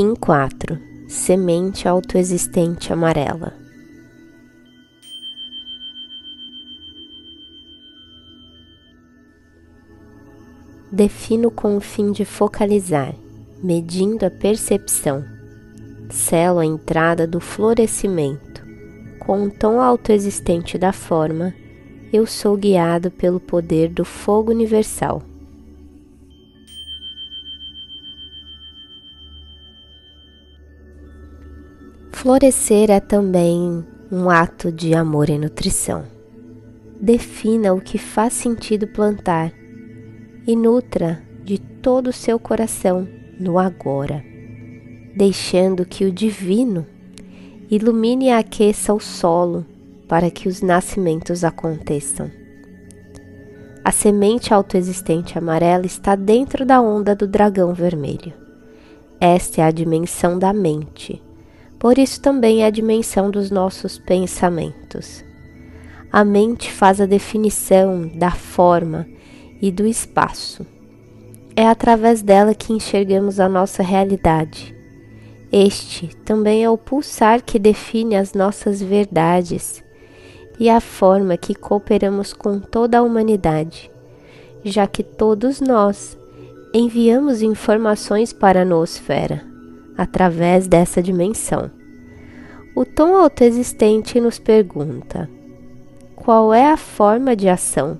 Kim 4 Semente autoexistente amarela. Defino com o fim de focalizar, medindo a percepção. Selo a entrada do florescimento. Com o tom autoexistente da forma, eu sou guiado pelo poder do fogo universal. Florescer é também um ato de amor e nutrição. Defina o que faz sentido plantar e nutra de todo o seu coração no agora, deixando que o divino ilumine e aqueça o solo para que os nascimentos aconteçam. A semente autoexistente amarela está dentro da onda do dragão vermelho. Esta é a dimensão da mente por isso também é a dimensão dos nossos pensamentos. A mente faz a definição da forma e do espaço. É através dela que enxergamos a nossa realidade. Este também é o pulsar que define as nossas verdades e a forma que cooperamos com toda a humanidade, já que todos nós enviamos informações para a noosfera através dessa dimensão. O tom autoexistente nos pergunta: qual é a forma de ação?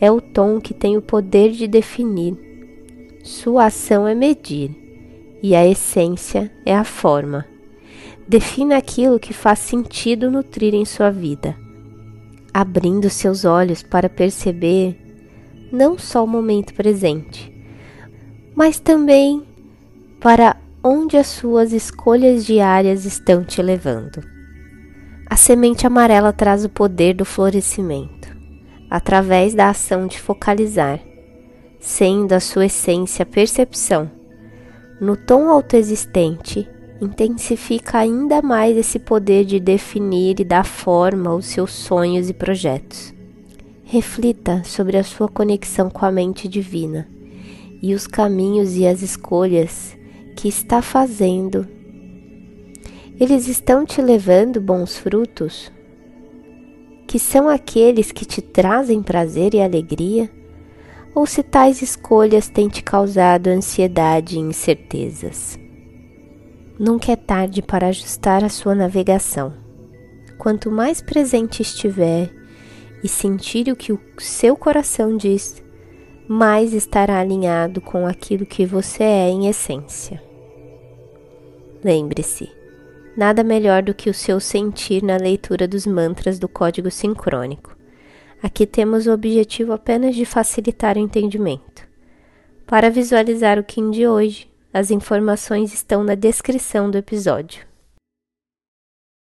É o tom que tem o poder de definir. Sua ação é medir, e a essência é a forma. Defina aquilo que faz sentido nutrir em sua vida, abrindo seus olhos para perceber não só o momento presente, mas também para onde as suas escolhas diárias estão te levando. A semente amarela traz o poder do florescimento, através da ação de focalizar, sendo a sua essência percepção. No tom autoexistente, intensifica ainda mais esse poder de definir e dar forma aos seus sonhos e projetos. Reflita sobre a sua conexão com a mente divina e os caminhos e as escolhas que está fazendo. Eles estão te levando bons frutos, que são aqueles que te trazem prazer e alegria, ou se tais escolhas têm te causado ansiedade e incertezas. Nunca é tarde para ajustar a sua navegação. Quanto mais presente estiver e sentir o que o seu coração diz, mais estará alinhado com aquilo que você é em essência. Lembre-se, nada melhor do que o seu sentir na leitura dos mantras do código sincrônico. Aqui temos o objetivo apenas de facilitar o entendimento. Para visualizar o Kim de hoje, as informações estão na descrição do episódio.